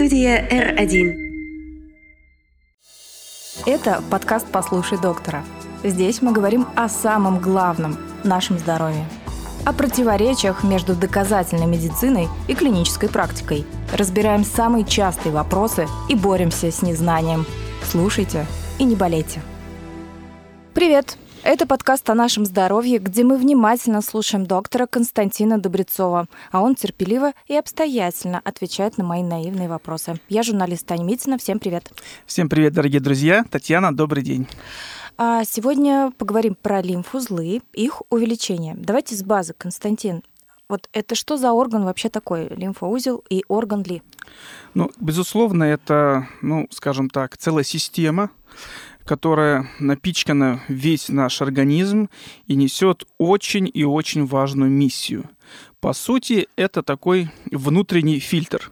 Студия R1. Это подкаст «Послушай доктора». Здесь мы говорим о самом главном – нашем здоровье. О противоречиях между доказательной медициной и клинической практикой. Разбираем самые частые вопросы и боремся с незнанием. Слушайте и не болейте. Привет! Это подкаст о нашем здоровье, где мы внимательно слушаем доктора Константина Добрецова, а он терпеливо и обстоятельно отвечает на мои наивные вопросы. Я журналист Таня Митина. Всем привет. Всем привет, дорогие друзья. Татьяна, добрый день. А сегодня поговорим про лимфузлы, их увеличение. Давайте с базы, Константин. Вот это что за орган вообще такой, лимфоузел и орган ли? Ну, безусловно, это, ну, скажем так, целая система, которая напичкана весь наш организм и несет очень и очень важную миссию. По сути, это такой внутренний фильтр.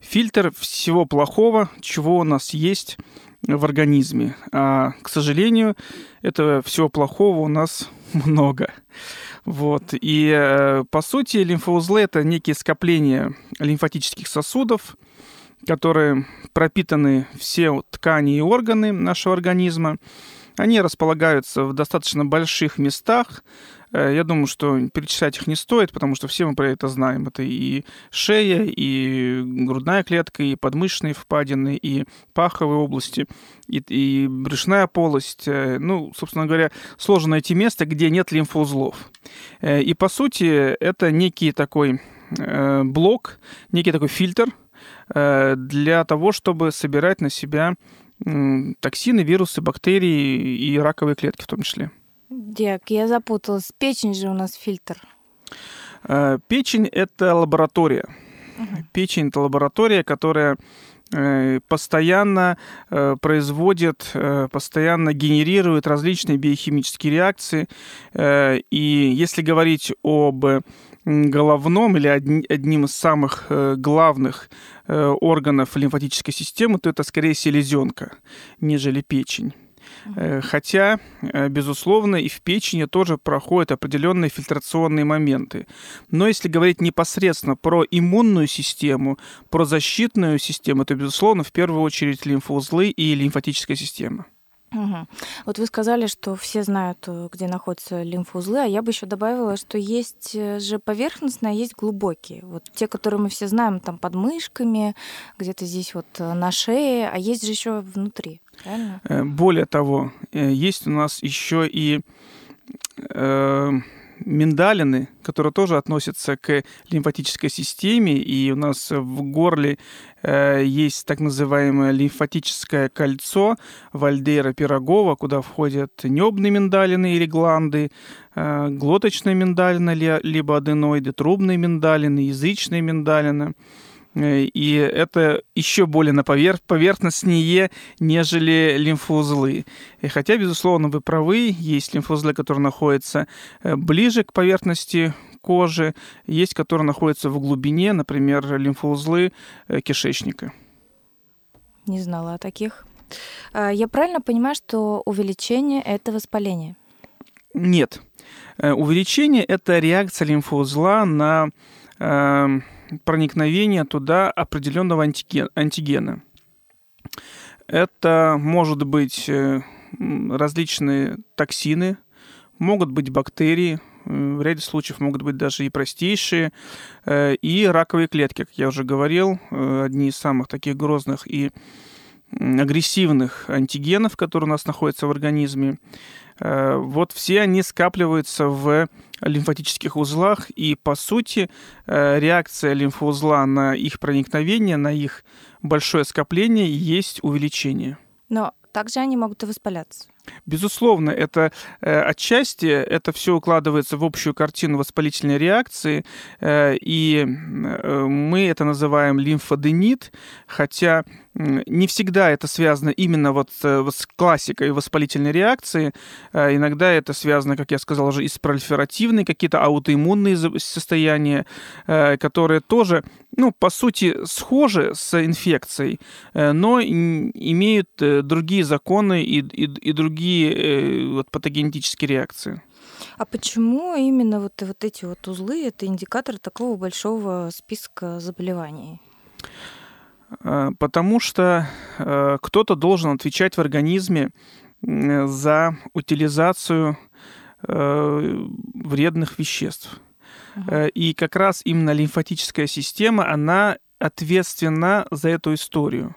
Фильтр всего плохого, чего у нас есть в организме. А, к сожалению, этого всего плохого у нас много. Вот. И, э, по сути, лимфоузлы – это некие скопления лимфатических сосудов – которые пропитаны все ткани и органы нашего организма. Они располагаются в достаточно больших местах. Э, я думаю, что перечислять их не стоит, потому что все мы про это знаем. Это и шея, и грудная клетка, и подмышечные впадины, и паховые области, и, и брюшная полость. Э, ну, собственно говоря, сложно найти место, где нет лимфоузлов. Э, и, по сути, это некий такой блок, некий такой фильтр, для того, чтобы собирать на себя токсины, вирусы, бактерии и раковые клетки в том числе. Дек, я запуталась. Печень же у нас фильтр. Э, печень – это лаборатория. Угу. Печень – это лаборатория, которая э, постоянно производит, постоянно генерирует различные биохимические реакции. И если говорить об головном или одним из самых э, главных э, органов лимфатической системы, то это скорее селезенка, нежели печень. Э, хотя, безусловно, и в печени тоже проходят определенные фильтрационные моменты. Но если говорить непосредственно про иммунную систему, про защитную систему, то, безусловно, в первую очередь лимфоузлы и лимфатическая система. Угу. Вот вы сказали, что все знают, э, где находятся лимфоузлы, а я бы еще добавила, что есть э, же поверхностные, а есть глубокие. Вот те, которые мы все знаем, там под мышками, где-то здесь вот э, на шее, а есть же еще внутри. Правильно? Более того, есть у нас еще и миндалины, которые тоже относятся к лимфатической системе, и у нас в горле э, есть так называемое лимфатическое кольцо Вальдейра Пирогова, куда входят небные миндалины или гланды, э, глоточные миндалины, либо аденоиды, трубные миндалины, язычные миндалины. И это еще более на поверх, поверхностнее, нежели лимфоузлы. И хотя, безусловно, вы правы, есть лимфоузлы, которые находятся э, ближе к поверхности кожи, есть, которые находятся в глубине, например, лимфоузлы э, кишечника. Не знала о таких. А, я правильно понимаю, что увеличение – это воспаление? Нет. Увеличение – это реакция лимфоузла на эм, проникновения туда определенного антигена. Это может быть э, различные токсины, могут быть бактерии, э, в ряде случаев могут быть даже и простейшие, э, и раковые клетки, как я уже говорил, одни из самых таких грозных и агрессивных антигенов, которые у нас находятся в организме. Вот все они скапливаются в лимфатических узлах, и по сути э, реакция лимфоузла на их проникновение, на их большое скопление есть увеличение. Но также они могут и воспаляться. Безусловно, это э, отчасти это все укладывается в общую картину воспалительной реакции, э, и э, мы это называем лимфоденит, хотя не всегда это связано именно вот с классикой воспалительной реакции. Иногда это связано, как я сказал уже, и с пролиферативной, какие-то аутоиммунные состояния, которые тоже, ну, по сути, схожи с инфекцией, но имеют другие законы и, и, и другие вот, патогенетические реакции. А почему именно вот, вот эти вот узлы это индикатор такого большого списка заболеваний? Потому что кто-то должен отвечать в организме за утилизацию вредных веществ. Uh-huh. И как раз именно лимфатическая система, она ответственна за эту историю.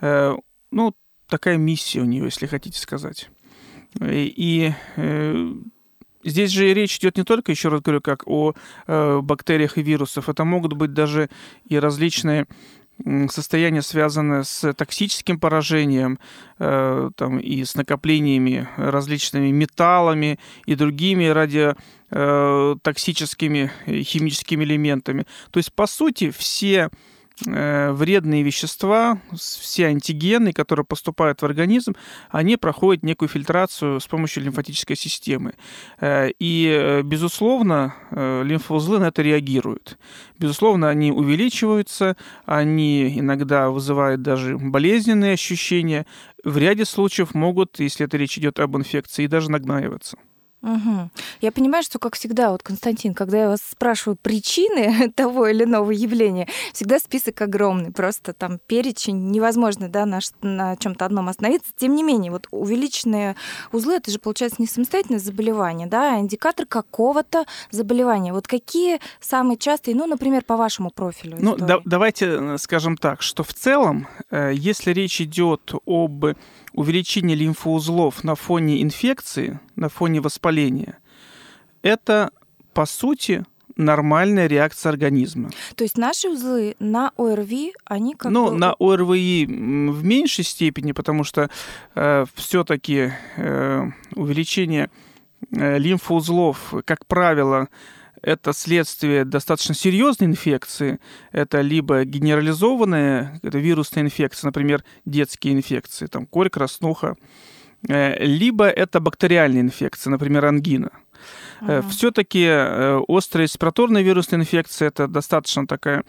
Ну, такая миссия у нее, если хотите сказать. И э, здесь же речь идет не только, еще раз говорю, как о э, бактериях и вирусах, это могут быть даже и различные состояния, связанные с токсическим поражением э, там, и с накоплениями различными металлами и другими радиотоксическими э, химическими элементами. То есть, по сути, все Э, вредные вещества, все антигены, которые поступают в организм, они проходят некую фильтрацию с помощью лимфатической системы. Э, и, э, безусловно, лимфоузлы на это реагируют. Безусловно, они увеличиваются, они иногда вызывают даже болезненные ощущения. В ряде случаев могут, если это речь идет об инфекции, даже нагнаиваться. Угу. Я понимаю, что, как всегда, вот, Константин, когда я вас спрашиваю причины того или иного явления, всегда список огромный, просто там перечень невозможно, да, на, на чем-то одном остановиться. Тем не менее, вот увеличенные узлы, это же, получается, не самостоятельное заболевание, да, а индикатор какого-то заболевания. Вот какие самые частые, ну, например, по вашему профилю? Ну, да, давайте э, скажем так, что в целом, э, если речь идет об увеличение лимфоузлов на фоне инфекции, на фоне воспаления, это, по сути, нормальная реакция организма. То есть наши узлы на ОРВИ, они как Ну, бы... на ОРВИ в меньшей степени, потому что э, все-таки э, увеличение э, лимфоузлов, как правило, это следствие достаточно серьезной инфекции. Это либо генерализованная это вирусная инфекция, например, детские инфекции, там корь, краснуха, э, либо это бактериальная инфекция, например, ангина. Uh-huh. Все-таки э, острая респираторная вирусная инфекция это достаточно такая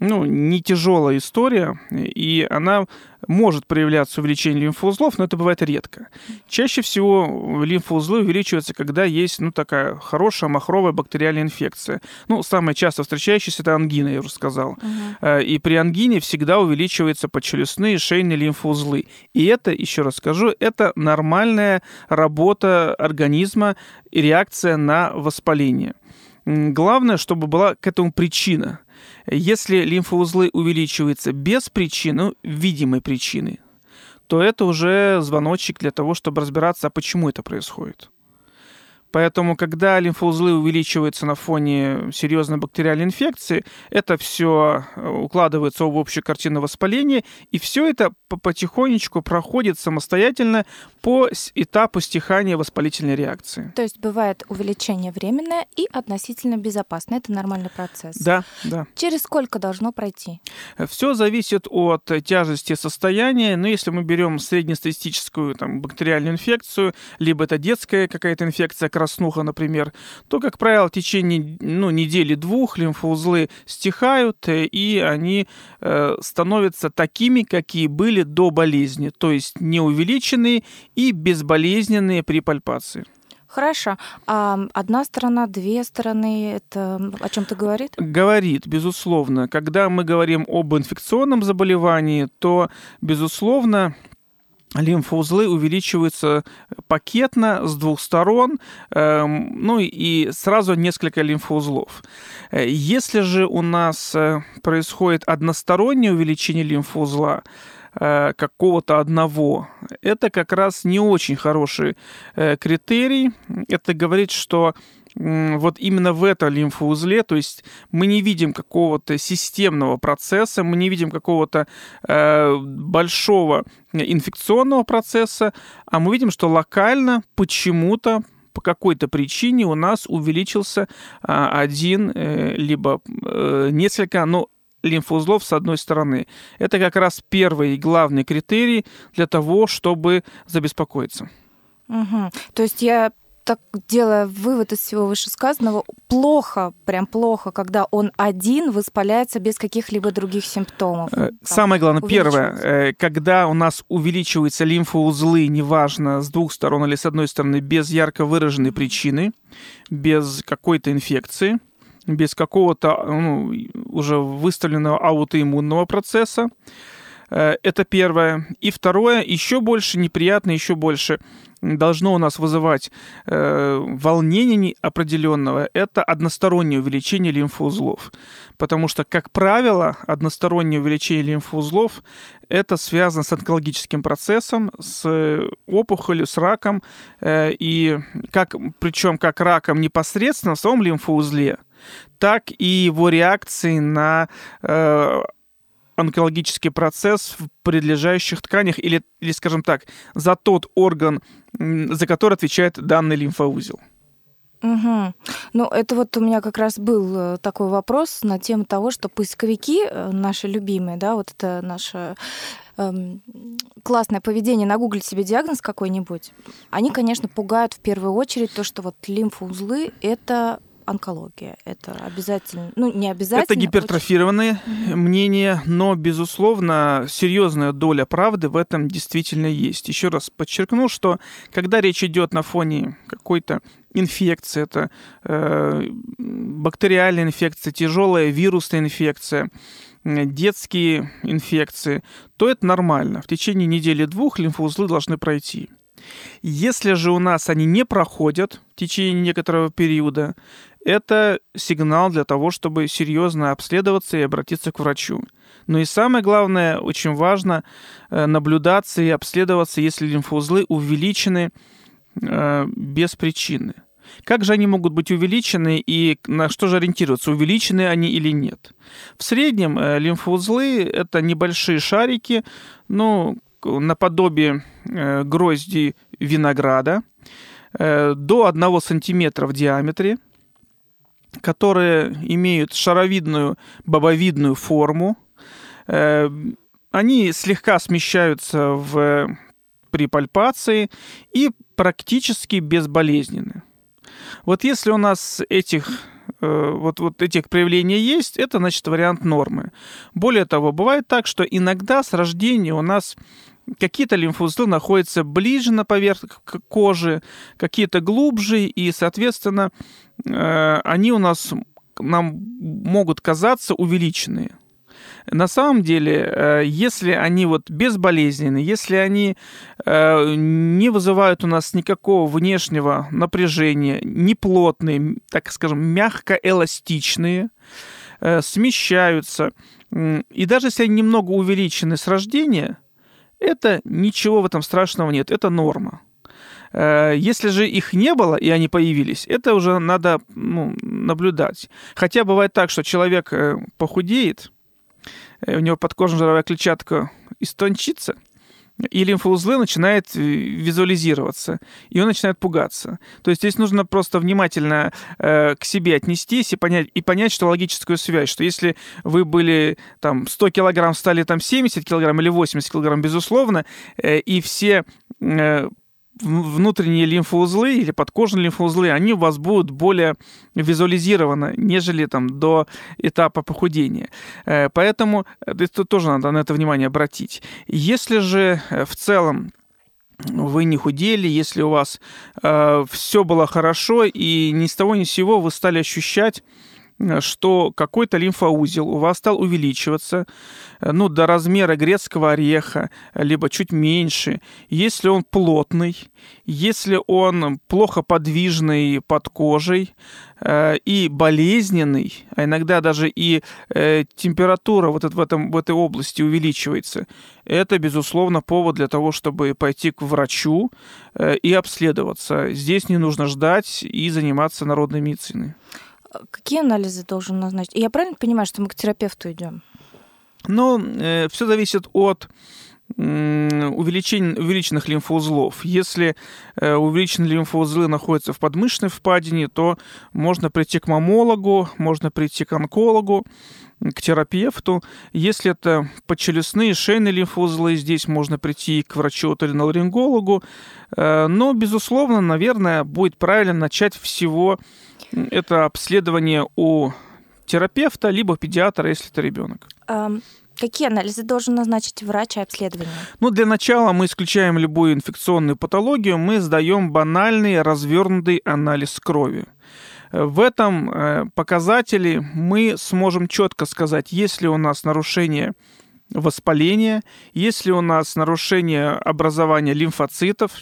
ну, не тяжелая история, и она может проявляться увеличение лимфоузлов, но это бывает редко. Чаще всего лимфоузлы увеличиваются, когда есть ну, такая хорошая махровая бактериальная инфекция. Ну, самая часто встречающаяся это ангина, я уже сказал. Uh-huh. И при ангине всегда увеличиваются подчелюстные шейные лимфоузлы. И это, еще раз скажу, это нормальная работа организма и реакция на воспаление. Главное, чтобы была к этому причина. Если лимфоузлы увеличиваются без причины, видимой причины, то это уже звоночек для того, чтобы разбираться, а почему это происходит. Поэтому, когда лимфоузлы увеличиваются на фоне серьезной бактериальной инфекции, это все э, укладывается в общую картину воспаления, и все это потихонечку проходит самостоятельно по этапу стихания воспалительной реакции. То есть бывает увеличение временное и относительно безопасное. Это нормальный процесс. Да, да. Через сколько должно пройти? Все зависит от тяжести состояния. Но если мы берем среднестатистическую там, бактериальную инфекцию, либо это детская какая-то инфекция, краснуха, например, то, как правило, в течение ну, недели-двух лимфоузлы стихают, э, и они э, становятся такими, какие были до болезни, то есть неувеличенные и безболезненные при пальпации. Хорошо. А одна сторона, две стороны, это о чем-то говорит? Говорит, безусловно. Когда мы говорим об инфекционном заболевании, то, безусловно, лимфоузлы увеличиваются пакетно с двух сторон, эм, ну и сразу несколько лимфоузлов. Э, если же у нас э, происходит одностороннее увеличение лимфоузла, э, какого-то одного. Это как раз не очень хороший критерий. Это говорит, что вот именно в этом лимфоузле, то есть мы не видим какого-то системного процесса, мы не видим какого-то э, большого инфекционного процесса, а мы видим, что локально почему-то по какой-то причине у нас увеличился а, один, э, либо э, несколько, но лимфоузлов с одной стороны. Это как раз первый и главный критерий для того, чтобы забеспокоиться. Угу. То есть я так делая вывод из всего вышесказанного, плохо, прям плохо, когда он один воспаляется без каких-либо других симптомов. Э, самое главное, первое, э, когда у нас увеличиваются лимфоузлы, неважно, с двух сторон или с одной стороны, без ярко выраженной причины, без какой-то инфекции, без какого-то ну, уже выставленного аутоиммунного процесса. Э, это первое. И второе, еще больше неприятно, еще больше должно у нас вызывать э, волнение определенного, это одностороннее увеличение лимфоузлов. Потому что, как правило, одностороннее увеличение лимфоузлов это связано с онкологическим процессом, с опухолью, с раком, э, и как, причем как раком непосредственно в самом лимфоузле, так и его реакции на э, онкологический процесс в прилежащих тканях или, или, скажем так, за тот орган, за который отвечает данный лимфоузел. Угу. Ну, это вот у меня как раз был э, такой вопрос на тему того, что поисковики э, наши любимые, да, вот это наше эм, классное поведение, нагуглить себе диагноз какой-нибудь, они, конечно, пугают в первую очередь то, что вот лимфоузлы — это онкология. Это обязательно, ну не обязательно. Это гипертрофированные очень... мнения, но, безусловно, серьезная доля правды в этом действительно есть. Еще раз подчеркну, что когда речь идет на фоне какой-то инфекции, это э, бактериальная инфекция, тяжелая вирусная инфекция, детские инфекции, то это нормально. В течение недели-двух лимфоузлы должны пройти. Если же у нас они не проходят в течение некоторого периода, это сигнал для того, чтобы серьезно обследоваться и обратиться к врачу. Но и самое главное, очень важно э, наблюдаться и обследоваться, если лимфоузлы увеличены э, без причины. Как же они могут быть увеличены и на что же ориентироваться, увеличены они или нет? В среднем э, лимфоузлы – это небольшие шарики, ну, наподобие грозди винограда, до 1 сантиметра в диаметре – которые имеют шаровидную, бобовидную форму. Э, они слегка смещаются в, при пальпации и практически безболезненны. Вот если у нас этих э, вот, вот этих проявлений есть, это значит вариант нормы. Более того, бывает так, что иногда с рождения у нас какие-то лимфоузлы находятся ближе на поверхности кожи, какие-то глубже, и, соответственно, э, они у нас нам могут казаться увеличенные. На самом деле, э, если они вот безболезненны, если они э, не вызывают у нас никакого внешнего напряжения, не плотные, так скажем, мягко эластичные, смещаются, и даже если они немного увеличены с рождения, это ничего в этом страшного нет, это норма. Э, если же их не было, и они появились, это уже надо ну, наблюдать. Хотя бывает так, что человек э, похудеет, э, у него подкожная жировая клетчатка истончится, и лимфоузлы начинают э, визуализироваться, и он начинает пугаться. То есть здесь нужно просто внимательно э, к себе отнестись и понять, и понять, что логическую связь, что если вы были там 100 килограмм, стали там 70 килограмм или 80 килограмм, безусловно, э, и все э, внутренние лимфоузлы или подкожные лимфоузлы, они у вас будут более визуализированы, нежели там до этапа похудения. Э, поэтому это тоже надо на это внимание обратить. Если же э, в целом вы не худели, если у вас э, все было хорошо и ни с того ни с сего вы стали ощущать Э, что какой-то лимфоузел у вас стал увеличиваться э, ну, до размера грецкого ореха, либо чуть меньше, если он плотный, если он плохо подвижный под кожей э, и болезненный, а иногда даже и э, температура вот в, этом, в этой области увеличивается, это, безусловно, повод для того, чтобы пойти к врачу э, и обследоваться. Здесь не нужно ждать и заниматься народной медициной. Какие анализы должен назначить? Я правильно понимаю, что мы к терапевту идем? Ну, э, все зависит от увеличение, увеличенных лимфоузлов. Если э, увеличенные лимфоузлы находятся в подмышечной впадине, то можно прийти к мамологу, можно прийти к онкологу, к терапевту. Если это подчелюстные, шейные лимфоузлы, здесь можно прийти к врачу-оториноларингологу. Э, но, безусловно, наверное, будет правильно начать всего это обследование у терапевта, либо педиатра, если это ребенок. Какие анализы должен назначить врач обследования? Ну, для начала мы исключаем любую инфекционную патологию, мы сдаем банальный развернутый анализ крови. В этом показателе мы сможем четко сказать, есть ли у нас нарушение воспаления, есть ли у нас нарушение образования лимфоцитов.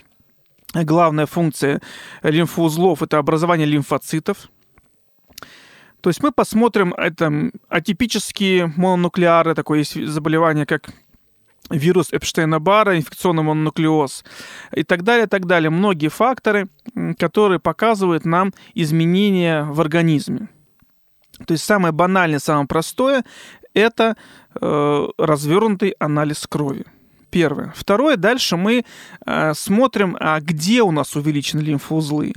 Главная функция лимфоузлов – это образование лимфоцитов. То есть мы посмотрим это атипические мононуклеары, такое есть заболевание, как вирус Эпштейна-Бара, инфекционный мононуклеоз и так далее, так далее. Многие факторы, которые показывают нам изменения в организме. То есть самое банальное, самое простое – это э, развернутый анализ крови. Первое. Второе, дальше мы э, смотрим, а где у нас увеличены лимфоузлы.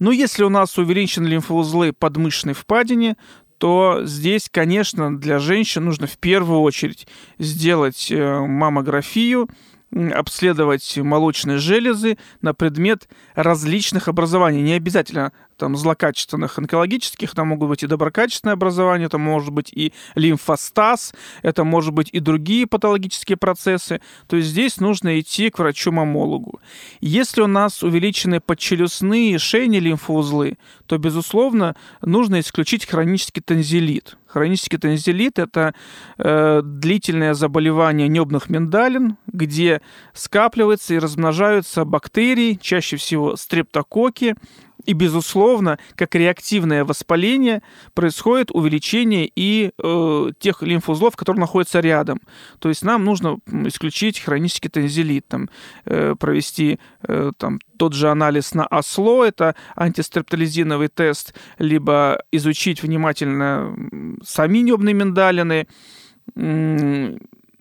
Ну, если у нас увеличены лимфоузлы подмышечной впадине, то здесь, конечно, для женщин нужно в первую очередь сделать э, маммографию, обследовать молочные железы на предмет различных образований. Не обязательно там злокачественных онкологических, там могут быть и доброкачественные образования, это может быть и лимфостаз, это может быть и другие патологические процессы. То есть здесь нужно идти к врачу-мамологу. Если у нас увеличены подчелюстные шейные лимфоузлы, то, безусловно, нужно исключить хронический танзелит. Хронический танзелит – это э, длительное заболевание небных миндалин, где скапливаются и размножаются бактерии, чаще всего стрептококи, и, безусловно, как реактивное воспаление происходит увеличение и э, тех лимфоузлов, которые находятся рядом. То есть нам нужно исключить хронический танзелит, там, э, провести э, там, тот же анализ на осло, это антистрептолизиновый тест, либо изучить внимательно сами небные миндалины,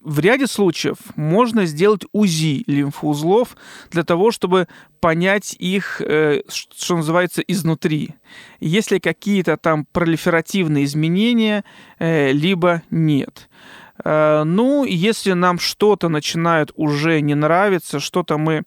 в ряде случаев можно сделать УЗИ лимфоузлов для того, чтобы понять их, э, что называется, изнутри. Есть ли какие-то там пролиферативные изменения, э, либо нет. Э, ну, если нам что-то начинает уже не нравиться, что-то мы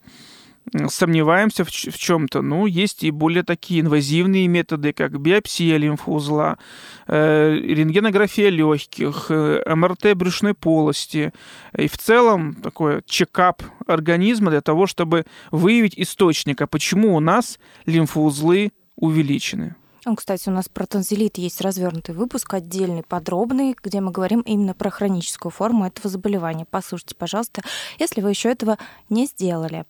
сомневаемся в, в чем-то, ну, есть и более такие инвазивные методы, как биопсия лимфоузла, э, рентгенография легких, э, МРТ брюшной полости, и в целом такой чекап организма для того, чтобы выявить источник, а почему у нас лимфоузлы увеличены. Кстати, у нас про танзелит есть развернутый выпуск, отдельный, подробный, где мы говорим именно про хроническую форму этого заболевания. Послушайте, пожалуйста, если вы еще этого не сделали.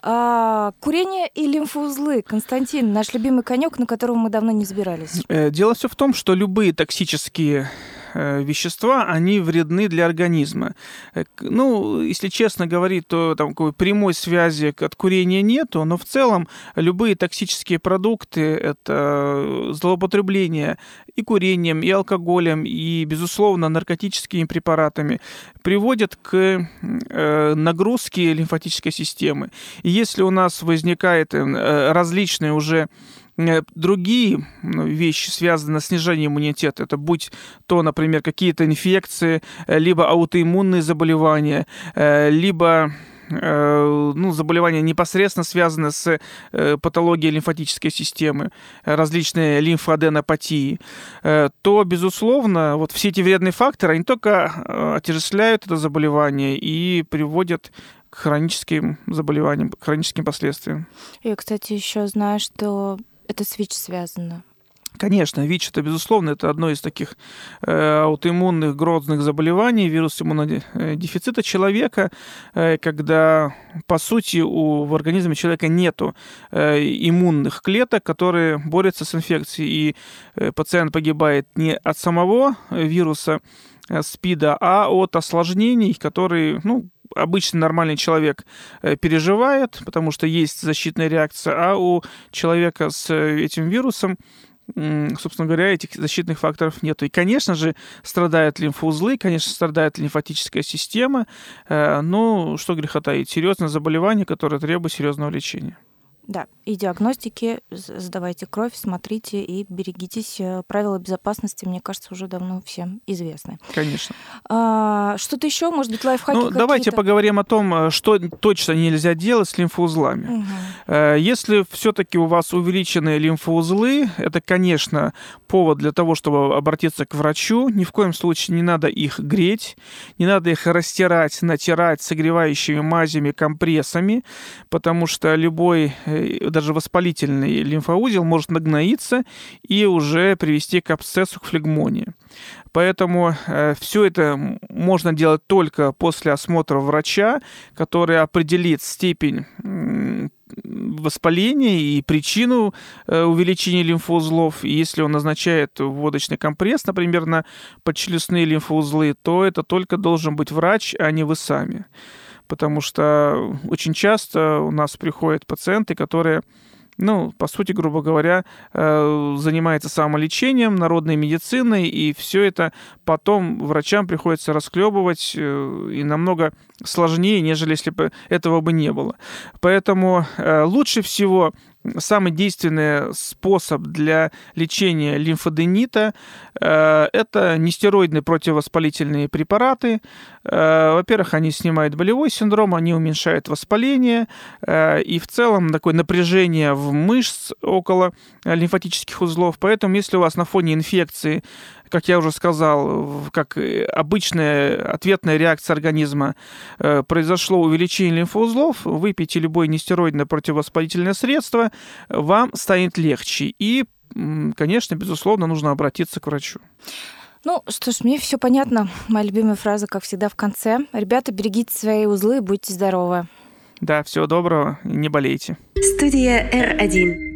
А, курение и лимфоузлы. Константин, наш любимый конек, на котором мы давно не забирались. Э, дело все в том, что любые токсические вещества, они вредны для организма. Э, ну, если честно говорить, то там какой прямой связи от курения нету, но в целом любые токсические продукты, это злоупотребление и курением, и алкоголем, и, безусловно, наркотическими препаратами, приводят к э, нагрузке лимфатической системы. И если у нас возникает различные уже Э, другие ну, вещи, связанные с снижением иммунитета, это будь то, например, какие-то инфекции, э, либо аутоиммунные заболевания, э, либо ну, заболевания непосредственно связаны с патологией лимфатической системы, различные лимфоаденопатии, то, безусловно, вот все эти вредные факторы, они только отяжеляют это заболевание и приводят к хроническим заболеваниям, к хроническим последствиям. Я, кстати, еще знаю, что это с ВИЧ связано? Конечно, ВИЧ это, безусловно, это одно из таких э, аутоиммунных грозных заболеваний, вирус иммунодефицита человека, э, когда, по сути, у, в организме человека нету э, иммунных клеток, которые борются с инфекцией, и э, пациент погибает не от самого вируса э, СПИДа, а от осложнений, которые, ну, обычный нормальный человек э, переживает, потому что есть защитная реакция, а у человека с э, этим вирусом собственно говоря, этих защитных факторов нету. И, конечно же, страдают лимфоузлы, конечно, страдает лимфатическая система, э, но что греха таить, серьезное заболевание, которое требует серьезного лечения. Да, и диагностики, сдавайте кровь, смотрите и берегитесь. Э, правила безопасности, мне кажется, уже давно всем известны. Конечно. А, что-то еще, может быть, лайфхаки Ну, давайте поговорим о том, э, что точно нельзя делать с лимфоузлами. Угу. Если все-таки у вас увеличены лимфоузлы, это, конечно, повод для того, чтобы обратиться к врачу. Ни в коем случае не надо их греть, не надо их растирать, натирать согревающими мазями, компрессами, потому что любой даже воспалительный лимфоузел может нагноиться и уже привести к абсцессу, к флегмонии. Поэтому э, все это можно делать только после осмотра врача, который определит степень воспаления и причину э, увеличения лимфоузлов. И если он назначает водочный компресс, например, на подчелюстные лимфоузлы, то это только должен быть врач, а не вы сами. Потому что очень часто у нас приходят пациенты, которые ну, по сути, грубо говоря, э, занимается самолечением, народной медициной, и все это потом врачам приходится расклебывать э, и намного сложнее, нежели если бы этого бы не было. Поэтому э, лучше всего самый действенный способ для лечения лимфоденита э, это нестероидные противовоспалительные препараты. Э, во-первых, они снимают болевой синдром, они уменьшают воспаление, э, и в целом такое напряжение в мышц около лимфатических узлов. Поэтому, если у вас на фоне инфекции как я уже сказал, как обычная ответная реакция организма, произошло увеличение лимфоузлов, выпейте любое нестероидное противовоспалительное средство, вам станет легче. И, конечно, безусловно, нужно обратиться к врачу. Ну, что ж, мне все понятно. Моя любимая фраза, как всегда, в конце. Ребята, берегите свои узлы, будьте здоровы. Да, всего доброго, не болейте. Студия R1.